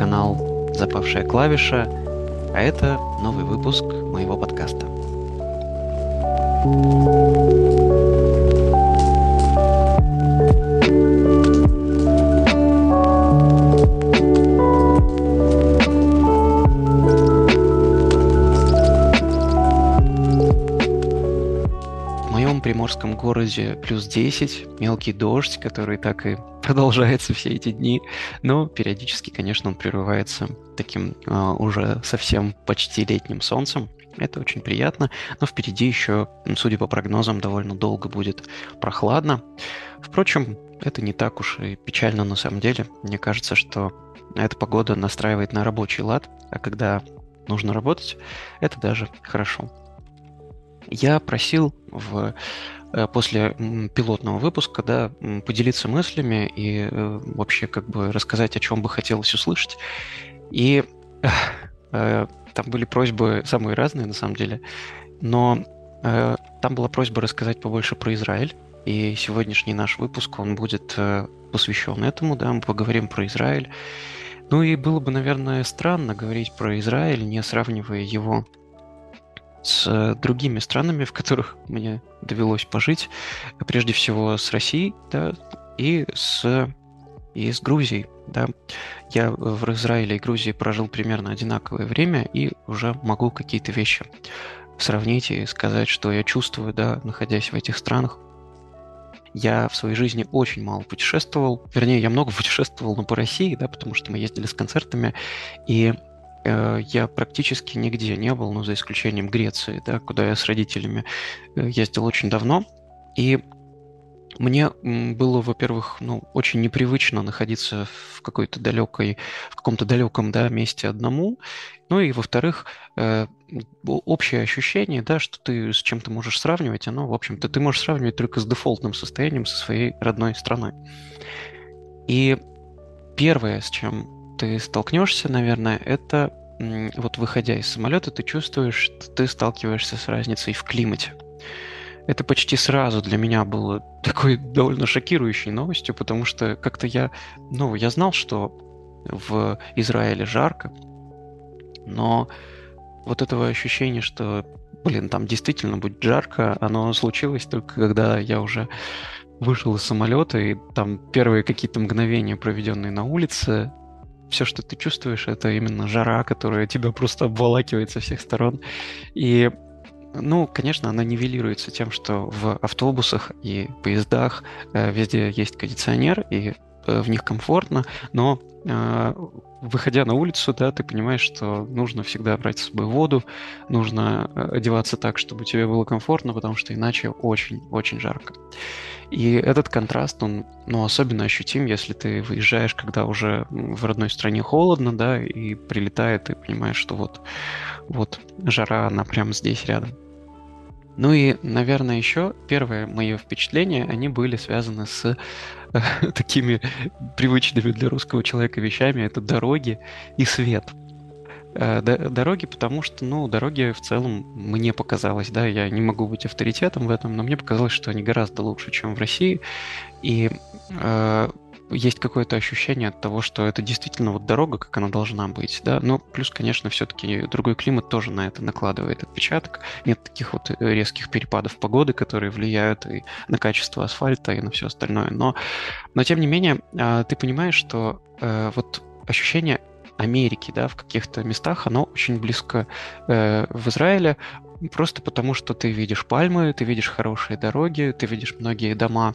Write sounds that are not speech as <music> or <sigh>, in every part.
Канал «Запавшая клавиша», а это новый выпуск моего подкаста. приморском городе плюс 10, мелкий дождь, который так и продолжается все эти дни, но периодически, конечно, он прерывается таким э, уже совсем почти летним солнцем. Это очень приятно, но впереди еще, судя по прогнозам, довольно долго будет прохладно. Впрочем, это не так уж и печально на самом деле. Мне кажется, что эта погода настраивает на рабочий лад, а когда нужно работать, это даже хорошо. Я просил в после пилотного выпуска, да, поделиться мыслями и э, вообще как бы рассказать, о чем бы хотелось услышать. И э, там были просьбы самые разные, на самом деле, но там была просьба рассказать побольше про Израиль, и сегодняшний наш выпуск, он будет посвящен этому, да, мы поговорим про Израиль. Ну и было бы, наверное, странно говорить про Израиль, не сравнивая его с э, другими странами, в которых мне довелось пожить, прежде всего с Россией, да, и с, и с Грузией, да. Я в Израиле и Грузии прожил примерно одинаковое время и уже могу какие-то вещи сравнить и сказать, что я чувствую, да, находясь в этих странах. Я в своей жизни очень мало путешествовал. Вернее, я много <laughs> путешествовал, но по России, да, потому что мы ездили с концертами. И я практически нигде не был, ну, за исключением Греции, да, куда я с родителями э, ездил очень давно. И мне было, во-первых, ну, очень непривычно находиться в какой-то далекой, в каком-то далеком, да, месте одному. Ну и, во-вторых, э, общее ощущение, да, что ты с чем-то можешь сравнивать, оно, в общем-то, ты можешь сравнивать только с дефолтным состоянием со своей родной страной. И первое, с чем ты столкнешься, наверное, это вот выходя из самолета, ты чувствуешь, что ты сталкиваешься с разницей в климате. Это почти сразу для меня было такой <laughs> довольно шокирующей новостью, потому что как-то я, ну, я знал, что в Израиле жарко, но вот этого ощущения, что, блин, там действительно будет жарко, оно случилось только когда я уже вышел из самолета, и там первые какие-то мгновения, проведенные на улице, все, что ты чувствуешь, это именно жара, которая тебя просто обволакивает со всех сторон. И ну, конечно, она нивелируется тем, что в автобусах и поездах э, везде есть кондиционер, и э, в них комфортно, но выходя на улицу, да, ты понимаешь, что нужно всегда брать с собой воду, нужно э, одеваться так, чтобы тебе было комфортно, потому что иначе очень-очень жарко. И этот контраст, он ну, особенно ощутим, если ты выезжаешь, когда уже в родной стране холодно, да, и прилетает, и понимаешь, что вот, вот жара, она прямо здесь рядом. Ну и, наверное, еще первые мои впечатления, они были связаны с э, <laughs> такими привычными для русского человека вещами. Это дороги и свет. Э, дороги, потому что, ну, дороги в целом мне показалось, да, я не могу быть авторитетом в этом, но мне показалось, что они гораздо лучше, чем в России. И э, есть какое-то ощущение от того, что это действительно вот дорога, как она должна быть, да. Но плюс, конечно, все-таки другой климат тоже на это накладывает отпечаток. Нет таких вот резких перепадов погоды, которые влияют и на качество асфальта, и на все остальное. Но, но тем не менее, э, ты понимаешь, что э, вот ощущение Америки, да, в каких-то местах, оно очень близко э, в Израиле, просто потому что ты видишь пальмы, ты видишь хорошие дороги, ты видишь многие дома,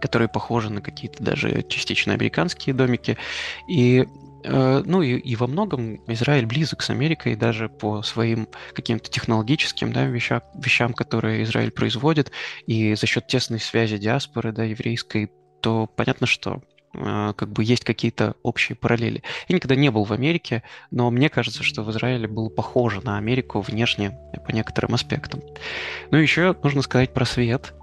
которые похожи на какие-то даже частично американские домики. И э, ну и, и во многом Израиль близок с Америкой даже по своим каким-то технологическим да, вещам, вещам, которые Израиль производит, и за счет тесной связи диаспоры да, еврейской, то понятно, что как бы есть какие-то общие параллели. Я никогда не был в Америке, но мне кажется, что в Израиле было похоже на Америку внешне по некоторым аспектам. Ну, еще нужно сказать про свет,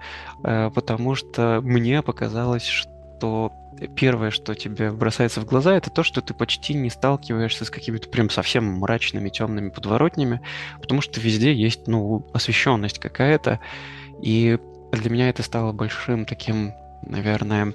э, потому что мне показалось, что первое, что тебе бросается в глаза, это то, что ты почти не сталкиваешься с какими-то прям совсем мрачными, темными подворотнями, потому что везде есть, ну, освещенность какая-то, и для меня это стало большим таким, наверное,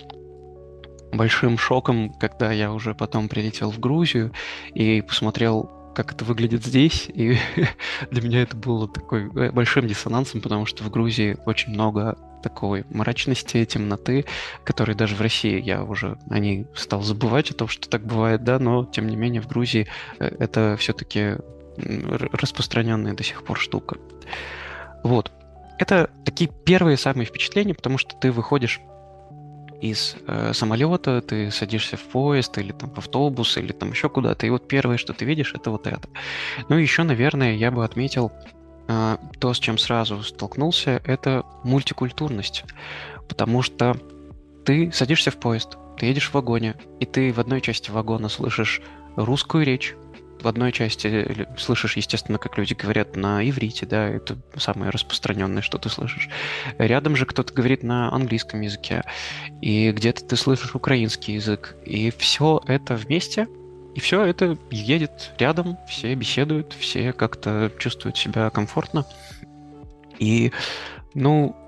большим шоком, когда я уже потом прилетел в Грузию и посмотрел, как это выглядит здесь. И <laughs> для меня это было такой э, большим диссонансом, потому что в Грузии очень много такой мрачности, темноты, которые даже в России я уже о ней стал забывать, о том, что так бывает, да, но тем не менее в Грузии э, это все-таки распространенная до сих пор штука. Вот. Это такие первые самые впечатления, потому что ты выходишь из э, самолета, ты садишься в поезд или там в автобус или там еще куда-то, и вот первое, что ты видишь, это вот это. Ну и еще, наверное, я бы отметил э, то, с чем сразу столкнулся, это мультикультурность, потому что ты садишься в поезд, ты едешь в вагоне, и ты в одной части вагона слышишь русскую речь, в одной части слышишь, естественно, как люди говорят на иврите, да, это самое распространенное, что ты слышишь. Рядом же кто-то говорит на английском языке, и где-то ты слышишь украинский язык, и все это вместе, и все это едет рядом, все беседуют, все как-то чувствуют себя комфортно. И, ну, Э,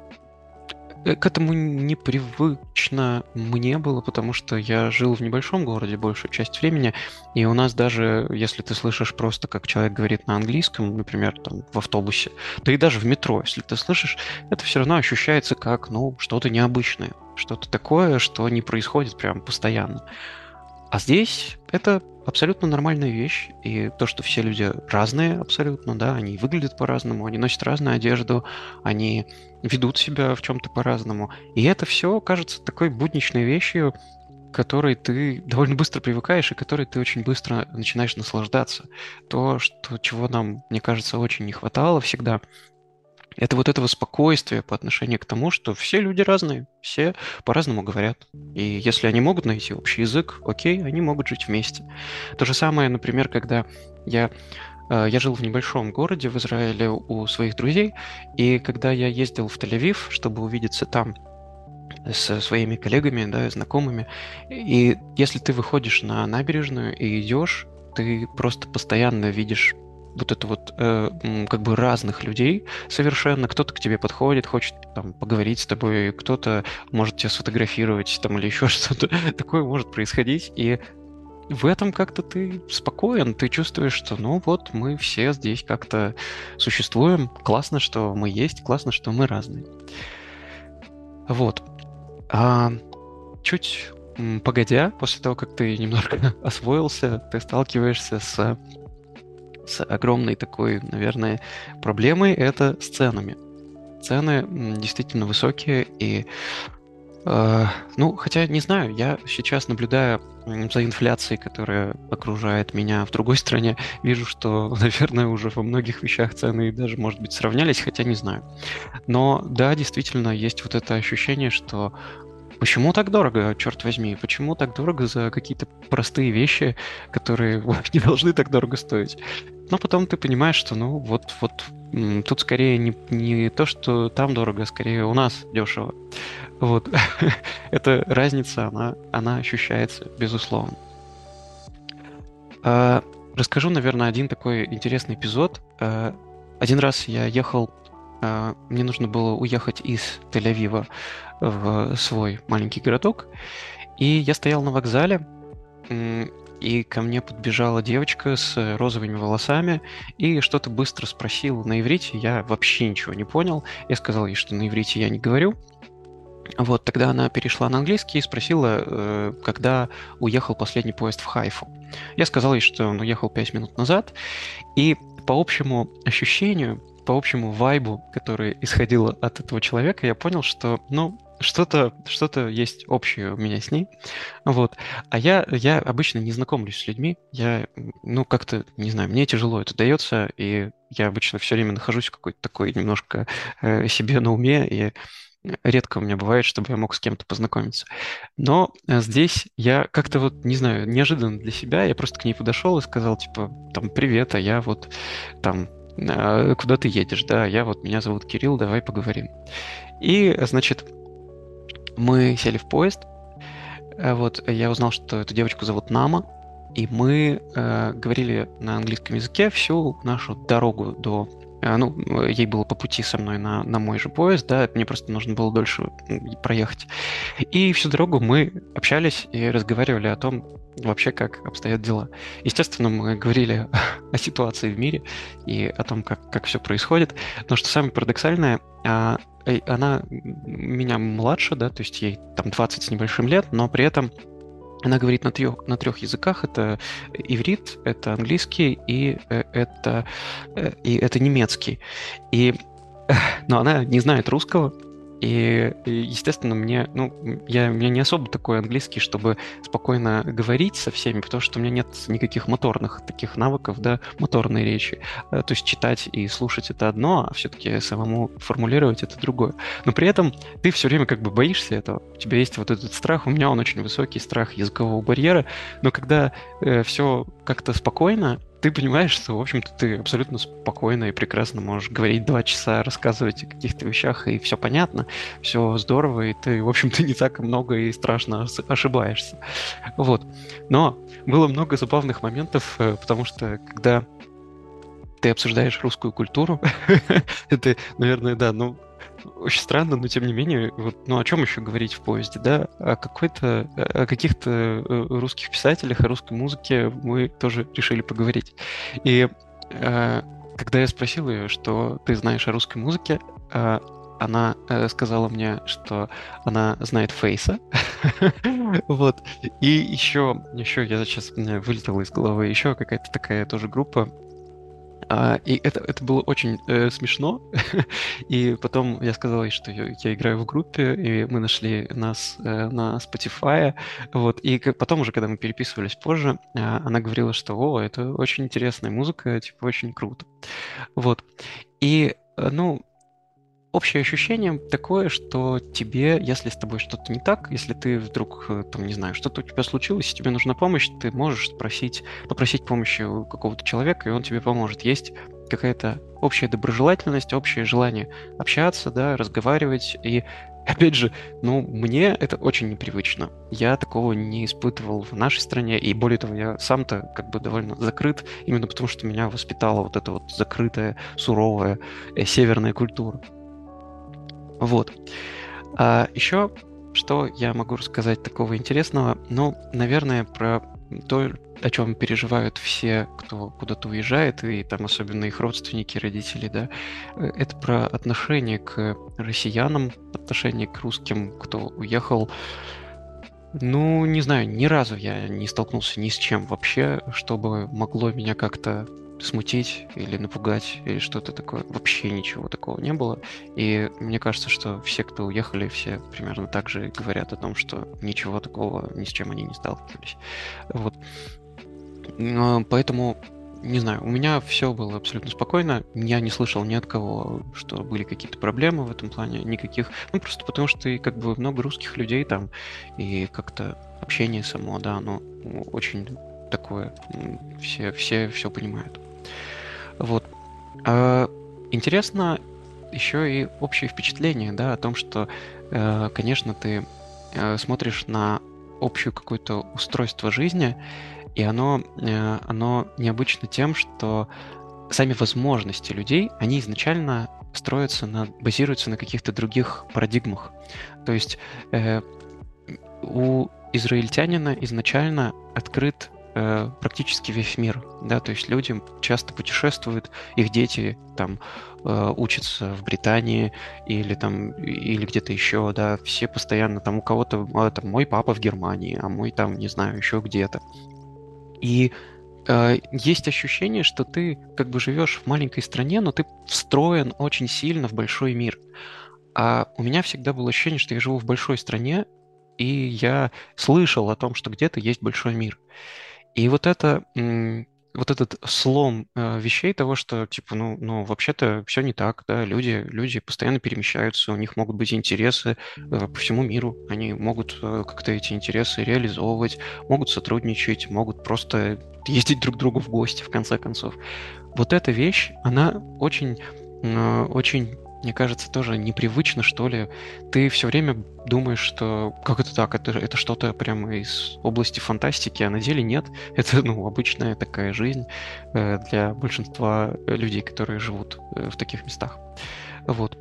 к этому непривычно мне было, потому что я жил в небольшом городе большую часть времени, и у нас даже, если ты слышишь просто, как человек говорит на английском, например, там, в автобусе, да и даже в метро, если ты слышишь, это все равно ощущается как, ну, что-то необычное, что-то такое, что не происходит прям постоянно. А здесь это абсолютно нормальная вещь. И то, что все люди разные абсолютно, да, они выглядят по-разному, они носят разную одежду, они ведут себя в чем-то по-разному. И это все кажется такой будничной вещью, которой ты довольно быстро привыкаешь и которой ты очень быстро начинаешь наслаждаться. То, что, чего нам, мне кажется, очень не хватало всегда, это вот этого спокойствия по отношению к тому, что все люди разные, все по-разному говорят. И если они могут найти общий язык, окей, они могут жить вместе. То же самое, например, когда я э, я жил в небольшом городе в Израиле у своих друзей, и когда я ездил в Тель-Авив, чтобы увидеться там со своими коллегами, да, знакомыми, и если ты выходишь на набережную и идешь, ты просто постоянно видишь вот это вот э, как бы разных людей совершенно. Кто-то к тебе подходит, хочет там поговорить с тобой, кто-то может тебя сфотографировать там или <laughs> еще что-то. Такое может происходить, и в этом как-то ты спокоен, ты чувствуешь, что ну вот мы все здесь как-то существуем, классно, что мы есть, классно, что мы разные. Вот. А, чуть погодя, после того, как ты немножко <laughs> освоился, ты сталкиваешься с с огромной такой, наверное, проблемой, это с ценами. Цены действительно высокие, и э, ну, хотя не знаю, я сейчас наблюдая за инфляцией, которая окружает меня в другой стране, вижу, что, <laughs> наверное, уже во многих вещах цены даже, может быть, сравнялись, хотя не знаю. Но да, действительно, есть вот это ощущение, что Почему так дорого, черт возьми? Почему так дорого за какие-то простые вещи, которые <laughs> не должны так дорого стоить? Но потом ты понимаешь, что ну вот, вот тут скорее не, не то, что там дорого, а скорее у нас дешево. Вот. <laughs> Эта разница, она, она ощущается, безусловно. А, расскажу, наверное, один такой интересный эпизод. А, один раз я ехал, мне нужно было уехать из Тель-Авива в свой маленький городок. И я стоял на вокзале, и ко мне подбежала девочка с розовыми волосами и что-то быстро спросила на иврите. Я вообще ничего не понял. Я сказал ей, что на иврите я не говорю. Вот, тогда она перешла на английский и спросила, э, когда уехал последний поезд в Хайфу. Я сказал ей, что он уехал 5 минут назад, и по общему ощущению, по общему вайбу, который исходил от этого человека, я понял, что, ну, что-то что есть общее у меня с ней. Вот. А я, я обычно не знакомлюсь с людьми. Я, ну, как-то, не знаю, мне тяжело это дается, и я обычно все время нахожусь в какой-то такой немножко э, себе на уме, и редко у меня бывает, чтобы я мог с кем-то познакомиться. Но э, здесь я как-то вот, не знаю, неожиданно для себя, я просто к ней подошел и сказал, типа, там, привет, а я вот там «А куда ты едешь, да, я вот, меня зовут Кирилл, давай поговорим. И, значит, мы сели в поезд. Э, вот я узнал, что эту девочку зовут Нама, и мы э, говорили на английском языке всю нашу дорогу до ну, ей было по пути со мной на, на мой же поезд, да, мне просто нужно было дольше проехать. И всю дорогу мы общались и разговаривали о том, вообще как обстоят дела. Естественно, мы говорили <laughs> о ситуации в мире и о том, как, как все происходит. Но что самое парадоксальное, а, она меня младше, да, то есть ей там 20 с небольшим лет, но при этом она говорит на трех, на трех языках. Это иврит, это английский и э, это, э, и это немецкий. И, но она не знает русского, и, естественно, мне, ну, я, у меня не особо такой английский, чтобы спокойно говорить со всеми, потому что у меня нет никаких моторных таких навыков, да, моторной речи. Э, то есть читать и слушать это одно, а все-таки самому формулировать это другое. Но при этом ты все время как бы боишься этого. У тебя есть вот этот страх, у меня он очень высокий страх языкового барьера, но когда э, все как-то спокойно, ты понимаешь, что, в общем-то, ты абсолютно спокойно и прекрасно можешь говорить два часа, рассказывать о каких-то вещах, и все понятно, все здорово, и ты, в общем-то, <laughs> не так много и страшно ошибаешься. Вот. Но было много забавных моментов, э, потому что когда ты обсуждаешь русскую культуру, <laughs> это, наверное, да, ну, очень странно, но тем не менее, вот, ну о чем еще говорить в поезде, да? О какой-то, о каких-то э, русских писателях, о русской музыке мы тоже решили поговорить. И э, когда я спросил ее, что ты знаешь о русской музыке, э, она э, сказала мне, что она знает Фейса. <laughs> вот. И еще, еще я сейчас вылетела из головы, еще какая-то такая тоже группа а, и это, это было очень э, смешно. <laughs> и потом я сказал ей, что я, я играю в группе, и мы нашли нас э, на Spotify. Вот. И потом уже, когда мы переписывались позже, э, она говорила, что «О, это очень интересная музыка, типа, очень круто». Вот. И, э, ну, общее ощущение такое, что тебе, если с тобой что-то не так, если ты вдруг, э, там, не знаю, что-то у тебя случилось, и тебе нужна помощь, ты можешь спросить, попросить помощи у какого-то человека, и он тебе поможет. Есть какая-то общая доброжелательность, общее желание общаться, да, разговаривать. И опять же, ну, мне это очень непривычно. Я такого не испытывал в нашей стране, и более того, я сам-то как бы довольно закрыт, именно потому что меня воспитала вот эта вот закрытая, суровая э, северная культура. Вот. А еще что я могу рассказать такого интересного? Ну, наверное, про то, о чем переживают все, кто куда-то уезжает, и там особенно их родственники, родители, да, э, это про отношение к россиянам, отношение к русским, кто уехал. Ну, не знаю, ни разу я не столкнулся ни с чем вообще, чтобы могло меня как-то смутить или напугать или что-то такое. Вообще ничего такого не было. И мне кажется, что все, кто уехали, все примерно так же говорят о том, что ничего такого, ни с чем они не сталкивались. Вот. Поэтому, не знаю, у меня все было абсолютно спокойно. Я не слышал ни от кого, что были какие-то проблемы в этом плане, никаких. Ну, просто потому что и как бы много русских людей там, и как-то общение само, да, оно очень такое, все, все все понимают. Вот. А, интересно еще и общее впечатление, да, о том, что, э, конечно, ты э, смотришь на общее какое-то устройство жизни, и оно, э, оно необычно тем, что сами возможности людей, они изначально строятся на, базируются на каких-то других парадигмах. То есть э, у израильтянина изначально открыт практически весь мир, да, то есть люди часто путешествуют, их дети там э, учатся в Британии или там или где-то еще, да, все постоянно там у кого-то а, там мой папа в Германии, а мой там не знаю еще где-то, и э, есть ощущение, что ты как бы живешь в маленькой стране, но ты встроен очень сильно в большой мир. А у меня всегда было ощущение, что я живу в большой стране, и я слышал о том, что где-то есть большой мир. И вот это, вот этот слом э, вещей того, что, типа, ну, ну вообще-то все не так, да, люди, люди постоянно перемещаются, у них могут быть интересы э, по всему миру, они могут э, как-то эти интересы реализовывать, могут сотрудничать, могут просто ездить друг к другу в гости, в конце концов. Вот эта вещь, она очень, очень мне кажется, тоже непривычно, что ли. Ты все время думаешь, что как это так, это, это что-то прямо из области фантастики, а на деле нет. Это, ну, обычная такая жизнь э, для большинства людей, которые живут э, в таких местах. Вот.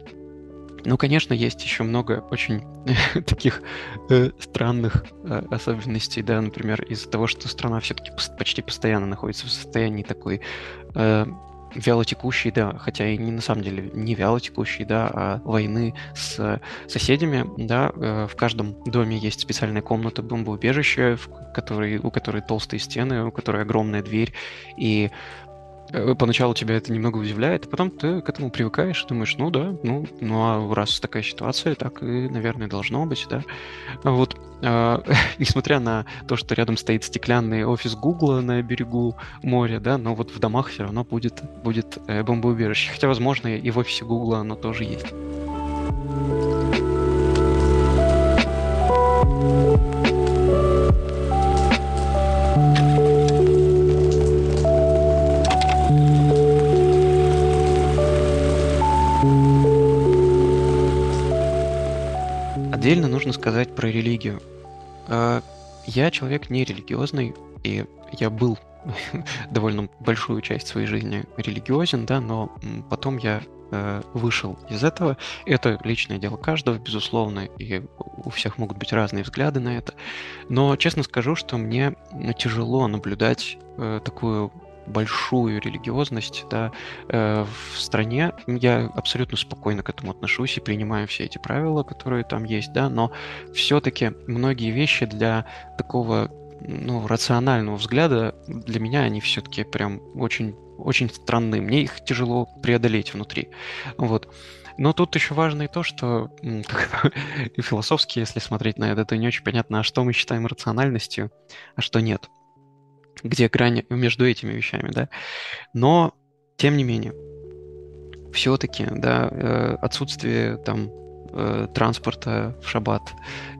Ну, конечно, есть еще много очень <laughs> таких э, странных э, особенностей, да, например, из-за того, что страна все-таки почти постоянно находится в состоянии такой э, вялотекущей, да, хотя и не на самом деле не вялотекущей, да, а войны с соседями, да, э, в каждом доме есть специальная комната бомбоубежища, в которой, у которой толстые стены, у которой огромная дверь, и поначалу тебя это немного удивляет, а потом ты к этому привыкаешь, думаешь, ну да, ну, ну а раз такая ситуация, так и, наверное, должно быть, да. Вот, э, <laughs> несмотря на то, что рядом стоит стеклянный офис Гугла на берегу моря, да, но вот в домах все равно будет, будет э, бомбоубежище. Хотя, возможно, и в офисе Гугла оно тоже есть. Отдельно нужно сказать про религию. А, я человек не религиозный, и я был <laughs> довольно большую часть своей жизни религиозен, да, но потом я э, вышел из этого. Это личное дело каждого, безусловно, и у всех могут быть разные взгляды на это. Но честно скажу, что мне тяжело наблюдать э, такую большую религиозность да, э, в стране. Я абсолютно спокойно к этому отношусь и принимаю все эти правила, которые там есть, да, но все-таки многие вещи для такого ну, рационального взгляда, для меня они все-таки прям очень, очень странные. Мне их тяжело преодолеть внутри. Вот. Но тут еще важно и то, что <laughs> философски, если смотреть на это, то не очень понятно, а что мы считаем рациональностью, а что нет где грань между этими вещами, да. Но, тем не менее, все-таки, да, э, отсутствие там э, транспорта в шаббат.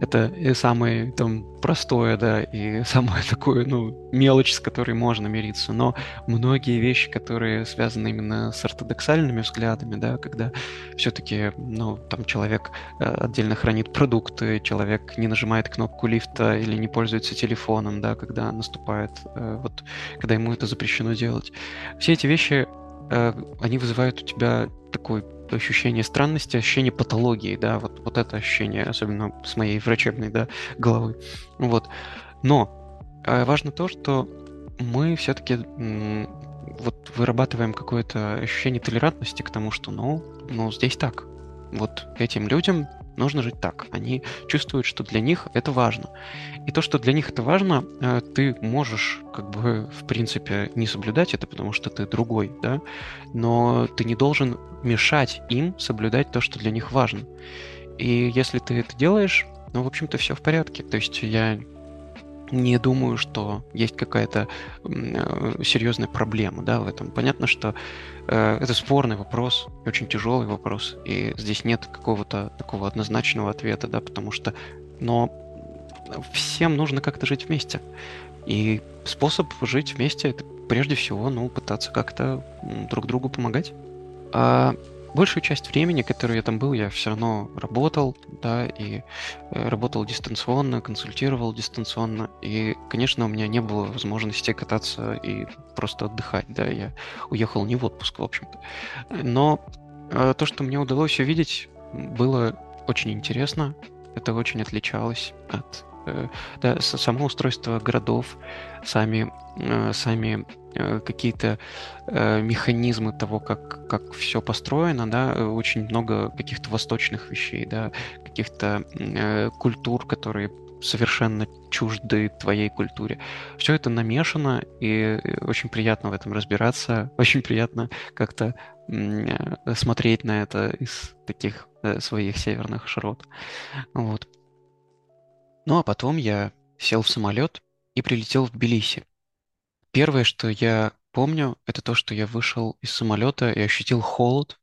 Это самое там простое, да, и <laughs> самое такое, ну, мелочь, с которой можно мириться. Но многие вещи, которые связаны именно с ортодоксальными взглядами, да, когда все-таки, ну, там человек э, отдельно хранит продукты, человек не нажимает кнопку лифта или не пользуется телефоном, да, когда наступает, э, вот, когда ему это запрещено делать. Все эти вещи э, они вызывают у тебя такой ощущение странности, ощущение патологии, да, вот, вот это ощущение, особенно с моей врачебной, да, головы. Вот. Но э, важно то, что мы все-таки вот вырабатываем какое-то ощущение толерантности к тому, что, ну, ну, здесь так. Вот этим людям нужно жить так. Они чувствуют, что для них это важно. И то, что для них это важно, э, ты можешь, как бы, в принципе, не соблюдать это, потому что ты другой, да, но ты не должен мешать им соблюдать то, что для них важно. И если ты это делаешь, ну, в общем-то, все в порядке. То есть я не думаю, что есть какая-то э, серьезная проблема да, в этом. Понятно, что э, это спорный вопрос, очень тяжелый вопрос, и здесь нет какого-то такого однозначного ответа, да, потому что, но всем нужно как-то жить вместе. И способ жить вместе это прежде всего, ну, пытаться как-то друг другу помогать. А большую часть времени, которую я там был, я все равно работал, да, и э, работал дистанционно, консультировал дистанционно, и, конечно, у меня не было возможности кататься и просто отдыхать, да, я уехал не в отпуск, в общем-то. Но э, то, что мне удалось увидеть, было очень интересно, это очень отличалось от да, само устройство городов, сами, э, сами э, какие-то механизмы того, как, как все построено, да, очень много каких-то восточных вещей, да, каких-то культур, которые совершенно чужды твоей культуре. Все это намешано, и очень приятно в этом разбираться, <laughs> очень приятно как-то смотреть на это из таких своих северных широт. Вот. Ну а потом я сел в самолет и прилетел в Тбилиси. Первое, что я помню, это то, что я вышел из самолета и ощутил холод.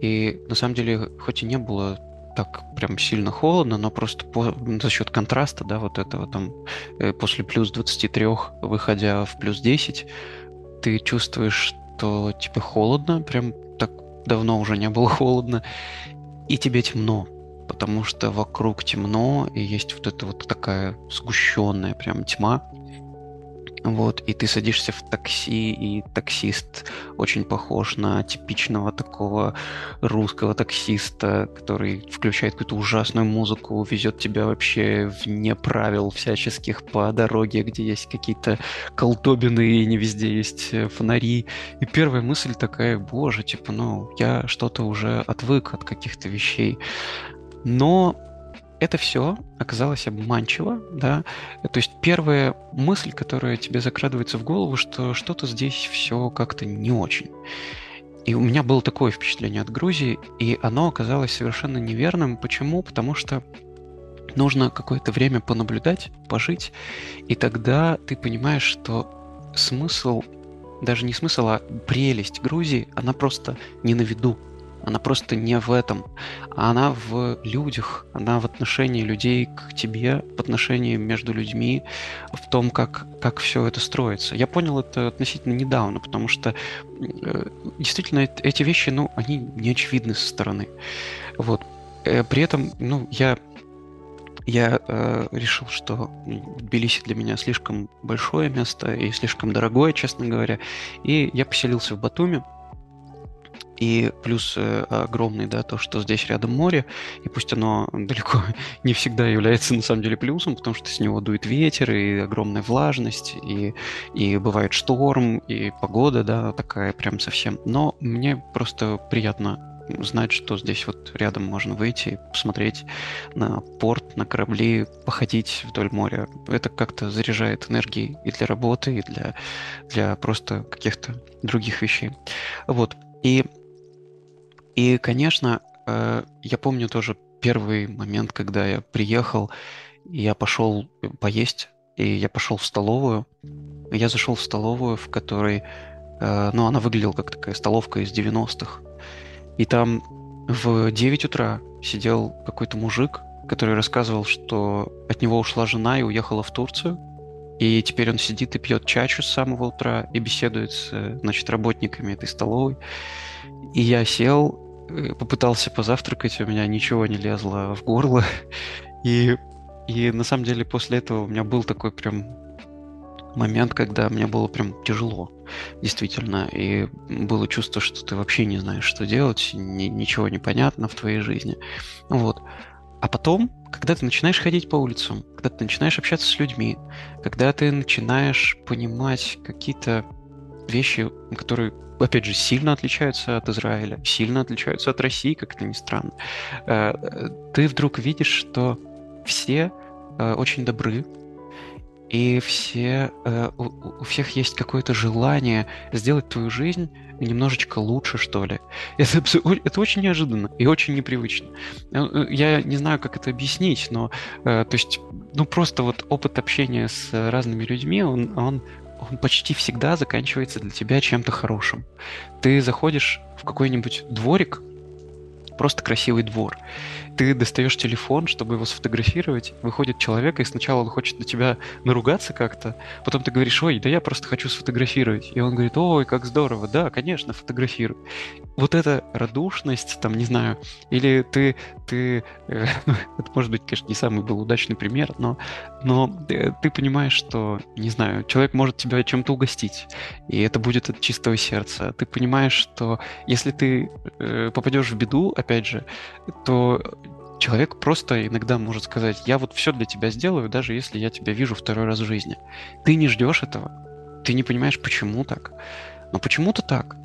И на самом деле, хоть и не было так прям сильно холодно, но просто по, за счет контраста, да, вот этого там э, после плюс 23, выходя в плюс 10, ты чувствуешь, что тебе холодно, прям так давно уже не было <laughs> холодно, и тебе темно, потому что вокруг темно, и есть вот эта вот такая сгущенная прям тьма, вот, и ты садишься в такси, и таксист очень похож на типичного такого русского таксиста, который включает какую-то ужасную музыку, везет тебя вообще вне правил всяческих по дороге, где есть какие-то колдобины, и не везде есть э, фонари. И первая мысль такая, боже, типа, ну, я что-то уже отвык от каких-то вещей. Но это все оказалось обманчиво, да. То есть первая мысль, которая тебе закрадывается в голову, что что-то здесь все как-то не очень. И у меня было такое впечатление от Грузии, и оно оказалось совершенно неверным. Почему? Потому что нужно какое-то время понаблюдать, пожить, и тогда ты понимаешь, что смысл, даже не смысл, а прелесть Грузии, она просто не на виду. Она просто не в этом. Она в людях, она в отношении людей к тебе, в отношении между людьми, в том, как, как все это строится. Я понял это относительно недавно, потому что э, действительно эти вещи, ну, они не очевидны со стороны. Вот. Э, при этом, ну, я я э, решил, что Тбилиси для меня слишком большое место и слишком дорогое, честно говоря. И я поселился в Батуми. И плюс э, огромный, да, то, что здесь рядом море, и пусть оно <laughs> далеко не всегда является на самом деле плюсом, потому что с него дует ветер, и огромная влажность, и, и бывает шторм, и погода, да, такая прям совсем. Но мне просто приятно знать, что здесь вот рядом можно выйти, посмотреть на порт, на корабли, походить вдоль моря. Это как-то заряжает энергией и для работы, и для, для просто каких-то других вещей. Вот. И и, конечно, э, я помню тоже первый момент, когда я приехал, я пошел поесть, и я пошел в столовую. Я зашел в столовую, в которой, э, ну, она выглядела как такая столовка из 90-х. И там в 9 утра сидел какой-то мужик, который рассказывал, что от него ушла жена и уехала в Турцию. И теперь он сидит и пьет чачу с самого утра и беседует с, значит, работниками этой столовой. И я сел, Э, попытался позавтракать, у меня ничего не лезло в горло. <laughs> И, и на самом деле после этого у меня был такой прям момент, когда мне было прям тяжело, действительно, и было чувство, что ты вообще не знаешь, что делать, ни, ничего не понятно в твоей жизни. Вот. А потом, когда ты начинаешь ходить по улицам, когда ты начинаешь общаться с людьми, когда ты начинаешь понимать какие-то вещи, которые опять же, сильно отличаются от Израиля, сильно отличаются от России, как это ни странно, э, ты вдруг видишь, что все э, очень добры, и все, э, у всех есть какое-то желание сделать твою жизнь немножечко лучше, что ли. <laughs> Это, это очень неожиданно и очень непривычно. Я не знаю, как это объяснить, но то есть, ну просто вот опыт общения с разными людьми, он, он он почти всегда заканчивается для тебя чем-то хорошим. Ты заходишь в какой-нибудь дворик, просто красивый двор, ты достаешь телефон, чтобы его сфотографировать, выходит человек, и сначала он хочет на тебя наругаться как-то, потом ты говоришь, ой, да я просто хочу сфотографировать. И он говорит, ой, как здорово, да, конечно, фотографируй. Вот эта радушность, там, не знаю, или ты, ты, э, <laughs> это может быть, конечно, не самый был удачный пример, но, но э, ты понимаешь, что, не знаю, человек может тебя чем-то угостить, и это будет от чистого сердца. Ты понимаешь, что если ты э, попадешь в беду, опять же, то человек просто иногда может сказать, я вот все для тебя сделаю, даже если я тебя вижу второй раз в жизни. Ты не ждешь этого, ты не понимаешь, почему так. Но почему-то так.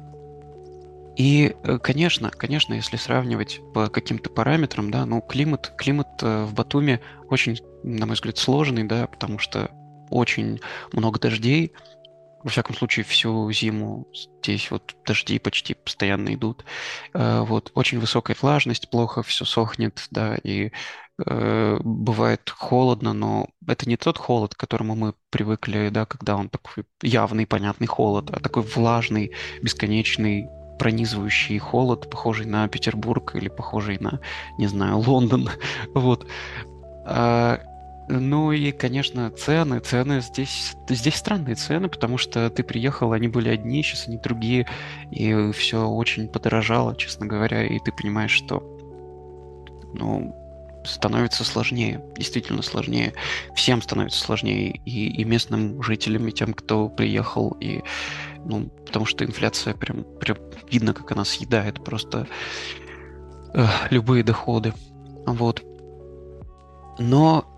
И, э, конечно, конечно, если сравнивать по каким-то параметрам, да, ну, климат, климат э, в Батуме очень, на мой взгляд, сложный, да, потому что очень много дождей, во всяком случае, всю зиму здесь вот дожди почти постоянно идут. Э, вот очень высокая влажность, плохо все сохнет, да, и э, бывает холодно, но это не тот холод, к которому мы привыкли, да, когда он такой явный, понятный холод, а такой влажный, бесконечный, пронизывающий холод, похожий на Петербург или похожий на, не знаю, Лондон. <laughs> Вот. Ну и, конечно, цены. Цены здесь, здесь странные цены, потому что ты приехал, они были одни, сейчас они другие, и все очень подорожало, честно говоря, и ты понимаешь, что ну, становится сложнее, действительно сложнее. Всем становится сложнее, и, и местным жителям, и тем, кто приехал, и, ну, потому что инфляция прям, прям видно, как она съедает просто э, любые доходы. Вот. Но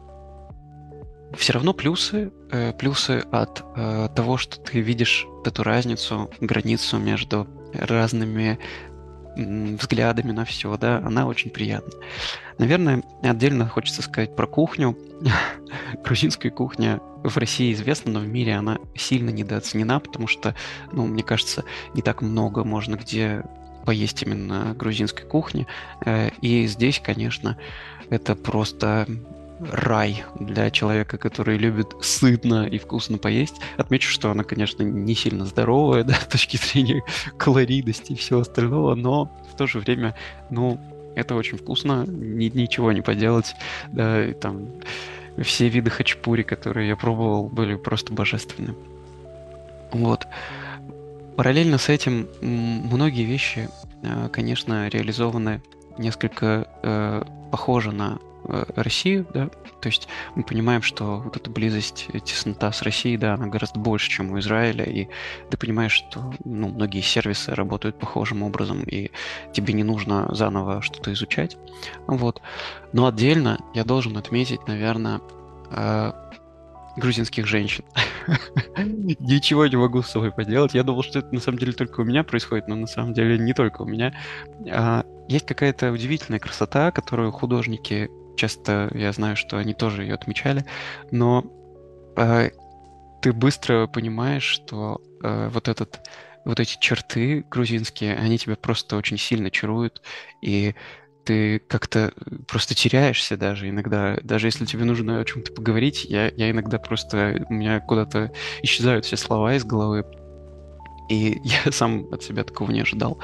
все равно плюсы, э, плюсы от э, того, что ты видишь эту разницу, границу между разными взглядами на все, да, она очень приятна. Наверное, отдельно хочется сказать про кухню. <laughs> Грузинская кухня в России известна, но в мире она сильно недооценена, потому что, ну, мне кажется, не так много можно где поесть именно грузинской кухни. Э, и здесь, конечно, это просто рай для человека, который любит сытно и вкусно поесть. Отмечу, что она, конечно, не сильно здоровая, <laughs> да, с точки зрения калорийности и всего остального, но в то же время, ну, это очень вкусно, ни, ничего не поделать, да, и там все виды хачпури, которые я пробовал, были просто божественны. Вот. Параллельно с этим многие вещи, э, конечно, реализованы несколько э, похоже на Россию, да, то есть мы понимаем, что вот эта близость, э, теснота с Россией, да, она гораздо больше, чем у Израиля, и ты понимаешь, что ну, многие сервисы работают похожим образом, и тебе не нужно заново что-то изучать, вот. Но отдельно я должен отметить, наверное, э, грузинских женщин. <laughs> Ничего не могу с собой поделать. Я думал, что это на самом деле только у меня происходит, но на самом деле не только у меня. А, есть какая-то удивительная красота, которую художники часто я знаю, что они тоже ее отмечали, но э, ты быстро понимаешь, что э, вот этот вот эти черты грузинские, они тебя просто очень сильно чаруют, и ты как-то просто теряешься даже иногда. Даже если тебе нужно о чем-то поговорить, я, я иногда просто... У меня куда-то исчезают все слова из головы, и <laughs> я сам от себя такого не ожидал.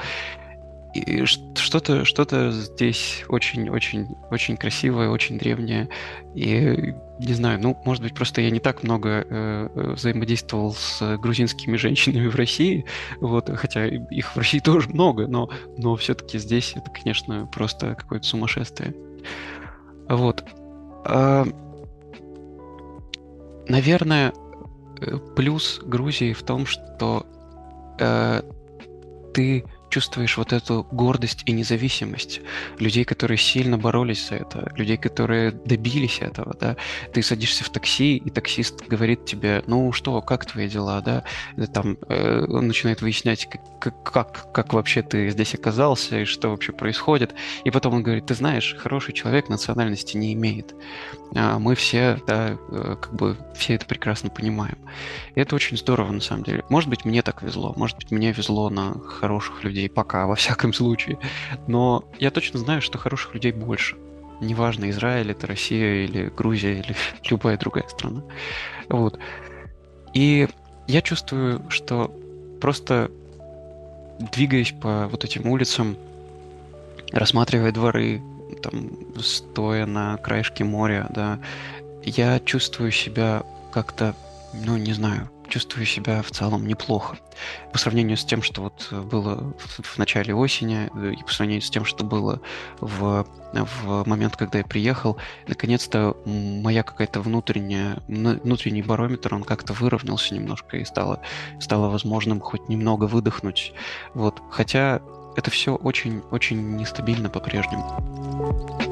И что-то что здесь очень-очень-очень красивое, очень древнее. И не знаю, ну, может быть, просто я не так много э, взаимодействовал с грузинскими <laughs> женщинами в России, вот, хотя их в России <laughs> тоже много, но, но все-таки здесь это, конечно, просто какое-то сумасшествие. Вот. А, наверное, э, плюс Грузии в том, что э, ты чувствуешь вот эту гордость и независимость людей, которые сильно боролись за это, людей, которые добились этого, да. Ты садишься в такси, и таксист говорит тебе, ну что, как твои дела, да, там э, он начинает выяснять, как, как, как вообще ты здесь оказался и что вообще происходит, и потом он говорит, ты знаешь, хороший человек национальности не имеет. А мы все, да, э, как бы все это прекрасно понимаем. И это очень здорово, на самом деле. Может быть, мне так везло, может быть, мне везло на хороших людей, пока, во всяком случае. Но я точно знаю, что хороших людей больше. Неважно, Израиль, это Россия или Грузия или <laughs> любая другая страна. Вот. И я чувствую, что просто двигаясь по вот этим улицам, рассматривая дворы, там, стоя на краешке моря, да, я чувствую себя как-то, ну, не знаю, чувствую себя в целом неплохо. По сравнению с тем, что вот было в, начале осени, э, и по сравнению с тем, что было в, в момент, когда я приехал, наконец-то моя какая-то внутренняя, внутренний барометр, он как-то выровнялся немножко и стало, стало возможным хоть немного выдохнуть. Вот. Хотя это все очень-очень нестабильно по-прежнему.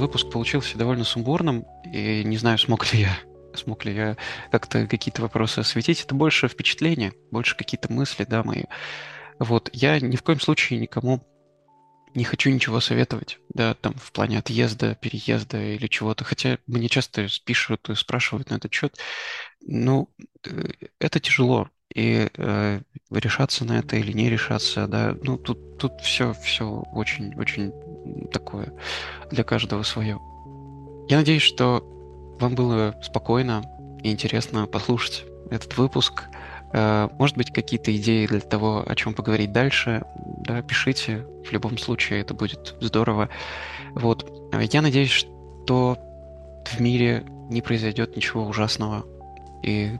Выпуск получился довольно сумбурным, и не знаю, смог ли я смог ли я как-то какие-то вопросы осветить. Это больше впечатления, больше какие-то мысли, да, мои. Вот, я ни в коем случае никому не хочу ничего советовать, да, там в плане отъезда, переезда или чего-то. Хотя мне часто пишут и спрашивают на этот счет. Ну, э, это тяжело. И э, решаться на это или не решаться, да, ну тут, тут все, все очень-очень такое для каждого свое. Я надеюсь, что вам было спокойно и интересно послушать этот выпуск. Э, может быть, какие-то идеи для того, о чем поговорить дальше, да, пишите. В любом случае, это будет здорово. Вот. Я надеюсь, что в мире не произойдет ничего ужасного, и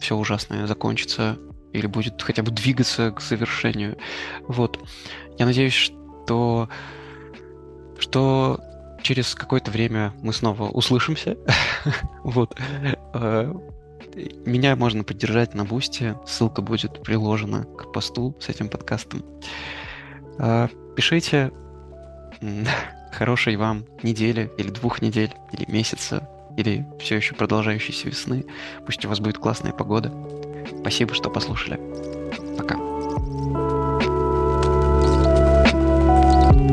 все ужасное закончится или будет хотя бы двигаться к завершению. Вот. Я надеюсь, что, что через какое-то время мы снова услышимся. <laughs> вот. Э, меня можно поддержать на Бусте. Ссылка будет приложена к посту с этим подкастом. Э, пишите <laughs> хорошей вам недели или двух недель, или месяца, или все еще продолжающейся весны. Пусть у вас будет классная погода. Спасибо, что послушали. Пока.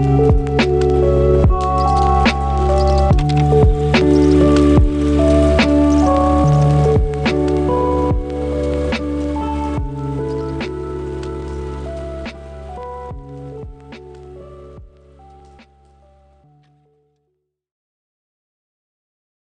thank you